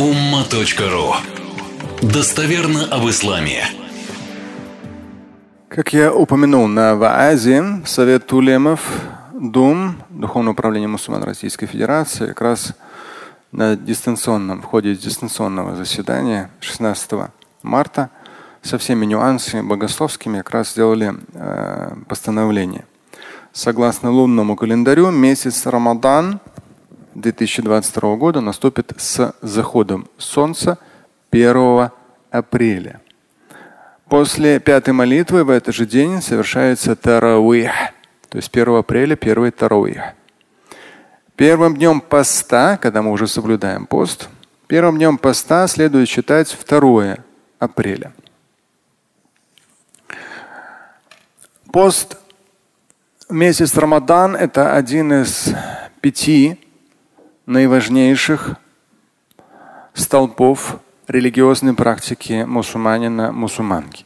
umma.ru Достоверно об исламе. Как я упомянул на ВААЗе, Совет Тулемов, Дум, Духовное управление мусульман Российской Федерации, как раз на дистанционном, в ходе дистанционного заседания 16 марта со всеми нюансами богословскими как раз сделали э, постановление. Согласно лунному календарю, месяц Рамадан 2022 года наступит с заходом солнца 1 апреля. После пятой молитвы в этот же день совершается таравих, то есть 1 апреля первый таравих. Первым днем поста, когда мы уже соблюдаем пост, первым днем поста следует считать 2 апреля. Пост месяц Рамадан – это один из пяти наиважнейших столпов религиозной практики мусульманина, мусульманки.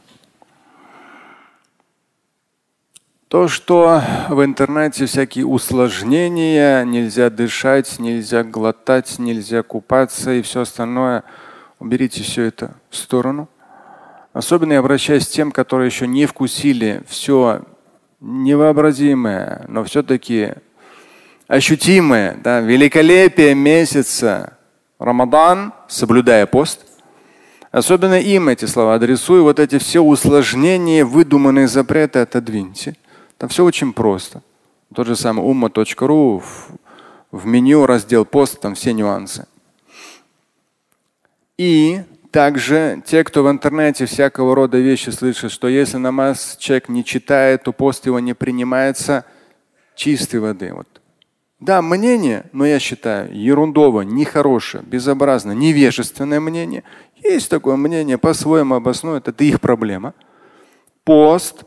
То, что в интернете всякие усложнения, нельзя дышать, нельзя глотать, нельзя купаться и все остальное, уберите все это в сторону. Особенно я обращаюсь к тем, которые еще не вкусили все невообразимое, но все-таки ощутимое, да, великолепие месяца Рамадан, соблюдая пост. Особенно им эти слова адресую. Вот эти все усложнения, выдуманные запреты отодвиньте. Там все очень просто. Тот же самый umma.ru в, меню раздел пост, там все нюансы. И также те, кто в интернете всякого рода вещи слышат, что если намаз человек не читает, то пост его не принимается чистой воды. Вот да, мнение, но я считаю, ерундово, нехорошее, безобразно, невежественное мнение. Есть такое мнение, по-своему обоснуют, это их проблема. Пост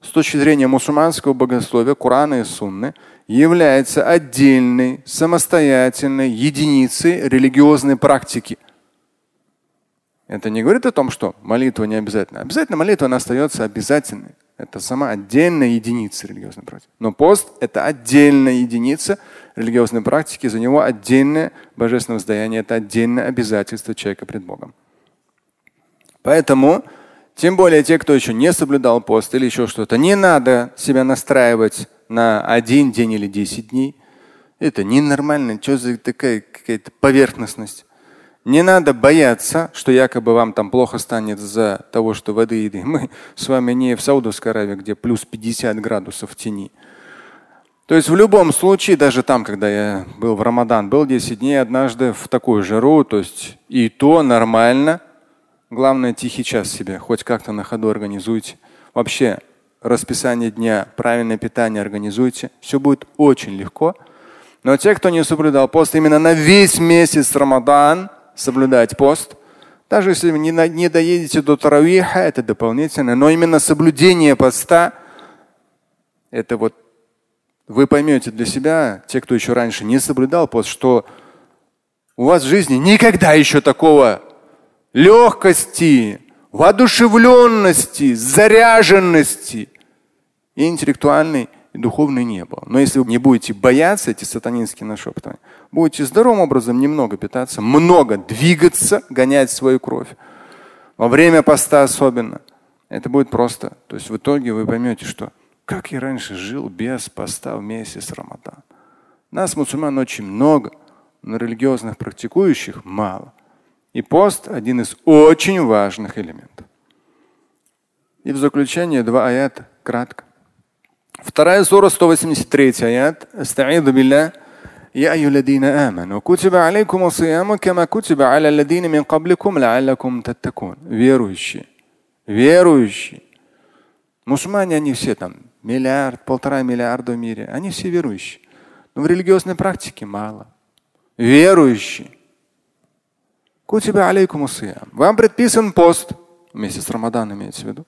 с точки зрения мусульманского богословия, Корана и Сунны, является отдельной, самостоятельной единицей религиозной практики. Это не говорит о том, что молитва не обязательно. Обязательно молитва она остается обязательной. Это сама отдельная единица религиозной практики. Но пост – это отдельная единица религиозной практики, за него отдельное божественное воздаяние, это отдельное обязательство человека пред Богом. Поэтому, тем более те, кто еще не соблюдал пост или еще что-то, не надо себя настраивать на один день или десять дней. Это ненормально. Что за такая какая-то поверхностность? Не надо бояться, что якобы вам там плохо станет из-за того, что воды и еды. Мы с вами не в Саудовской Аравии, где плюс 50 градусов в тени. То есть в любом случае, даже там, когда я был в Рамадан, был 10 дней однажды в такую жару, то есть и то нормально. Главное тихий час себе, хоть как-то на ходу организуйте. Вообще расписание дня, правильное питание организуйте. Все будет очень легко. Но те, кто не соблюдал пост именно на весь месяц Рамадан, соблюдать пост. Даже если вы не, не доедете до Таравиха, это дополнительно. Но именно соблюдение поста, это вот вы поймете для себя, те, кто еще раньше не соблюдал пост, что у вас в жизни никогда еще такого легкости, воодушевленности, заряженности и интеллектуальной и духовной не было. Но если вы не будете бояться эти сатанинские нашептывания, будете здоровым образом немного питаться, много двигаться, гонять свою кровь, во время поста особенно, это будет просто. То есть в итоге вы поймете, что как я раньше жил без поста в месяц Рамадан. Нас, мусульман, очень много, но религиозных практикующих мало. И пост один из очень важных элементов. И в заключение два аята кратко. Вторая сура, 183 аят. Астаиду билля. يا أيها الذين آمنوا كتب عليكم الصيام كما كتب على الذين من قبلكم لعلكم تتقون. Верующие. Верующие. Мусульмане, они все там миллиард, полтора миллиарда в мире. Они все верующие. Но в религиозной практике мало. Верующие. Кутиба алейкум Вам предписан пост. Месяц Рамадан имеется в виду.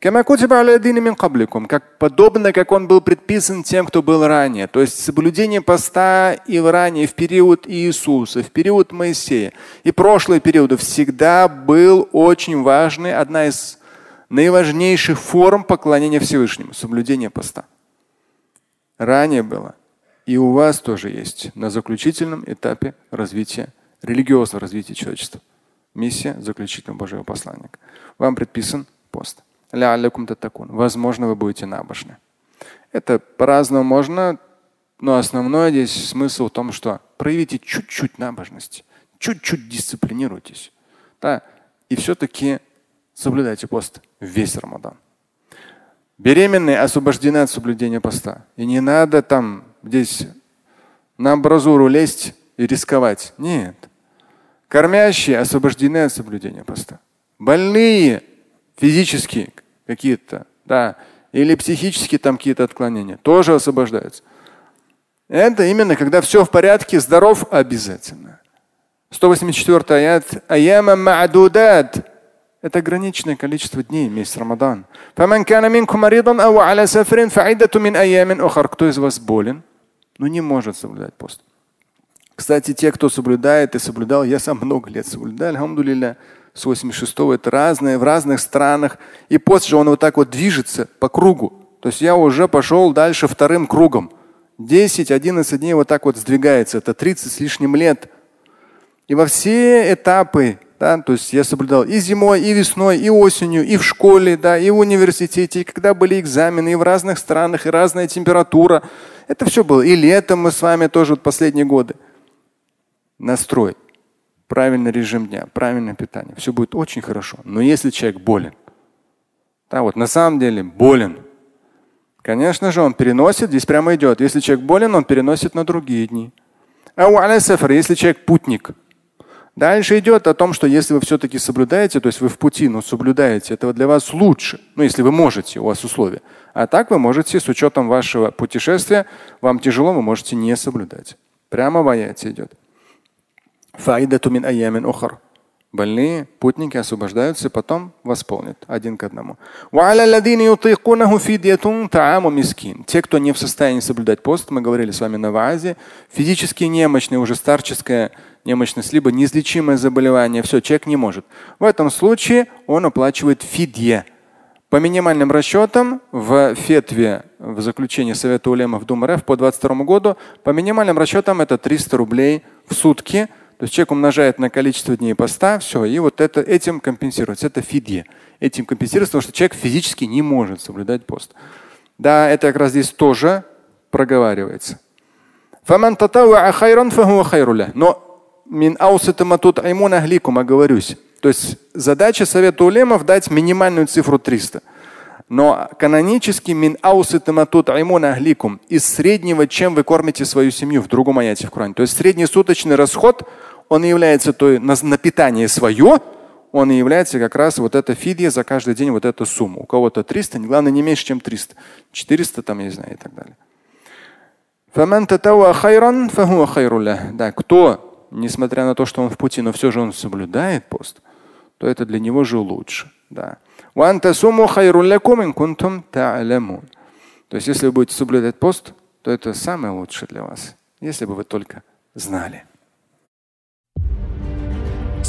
Как подобно, как он был предписан тем, кто был ранее. То есть соблюдение поста и в ранее, в период Иисуса, в период Моисея и прошлые периоды всегда был очень важный, одна из наиважнейших форм поклонения Всевышнему – соблюдение поста. Ранее было. И у вас тоже есть на заключительном этапе развития религиозного развития человечества. Миссия заключительного Божьего посланника. Вам предписан пост. Возможно, вы будете набожны. Это по-разному можно, но основной здесь смысл в том, что проявите чуть-чуть набожности, чуть-чуть дисциплинируйтесь. Да, и все-таки соблюдайте пост весь Рамадан. Беременные освобождены от соблюдения поста. И не надо там здесь на амбразуру лезть и рисковать. Нет. Кормящие освобождены от соблюдения поста. Больные физические какие-то, да, или психические там какие-то отклонения, тоже освобождаются. Это именно когда все в порядке, здоров обязательно. 184 аят. Аяма ма'дудат. Это ограниченное количество дней, месяц Рамадан. Кто из вас болен, но не может соблюдать пост? Кстати, те, кто соблюдает и соблюдал, я сам много лет соблюдал, алхамдулилля, с 86-го, это разные, в разных странах. И пост же он вот так вот движется по кругу. То есть я уже пошел дальше вторым кругом. 10-11 дней вот так вот сдвигается. Это 30 с лишним лет. И во все этапы, да, то есть я соблюдал и зимой, и весной, и осенью, и в школе, да, и в университете, и когда были экзамены, и в разных странах, и разная температура. Это все было. И летом мы с вами тоже вот последние годы. Настрой правильный режим дня, правильное питание. Все будет очень хорошо. Но если человек болен, да, вот на самом деле болен, конечно же, он переносит, здесь прямо идет. Если человек болен, он переносит на другие дни. А если человек путник, Дальше идет о том, что если вы все-таки соблюдаете, то есть вы в пути, но соблюдаете, этого для вас лучше. Ну, если вы можете, у вас условия. А так вы можете, с учетом вашего путешествия, вам тяжело, вы можете не соблюдать. Прямо в аяте идет. Больные путники освобождаются, потом восполнят один к одному. Те, кто не в состоянии соблюдать пост, мы говорили с вами на вазе, физически немощные, уже старческая немощность, либо неизлечимое заболевание, все, человек не может. В этом случае он оплачивает фидье. По минимальным расчетам в фетве, в заключении Совета Улемов Дум РФ по 22 году, по минимальным расчетам это 300 рублей в сутки – то есть человек умножает на количество дней поста, все, и вот это, этим компенсируется. Это фидье. Этим компенсируется, потому что человек физически не может соблюдать пост. Да, это как раз здесь тоже проговаривается. Но мин оговорюсь. То есть задача совета улемов дать минимальную цифру 300. Но канонически мин агликум из среднего, чем вы кормите свою семью в другом аяте в Коране. То есть среднесуточный расход, он и является той на, на питание свое, он и является как раз вот эта фидия за каждый день вот эта сумма. У кого-то 300, главное не меньше, чем 300. 400 там, я не знаю, и так далее. Да, кто, несмотря на то, что он в пути, но все же он соблюдает пост, то это для него же лучше. Да. То есть, если вы будете соблюдать пост, то это самое лучшее для вас, если бы вы только знали.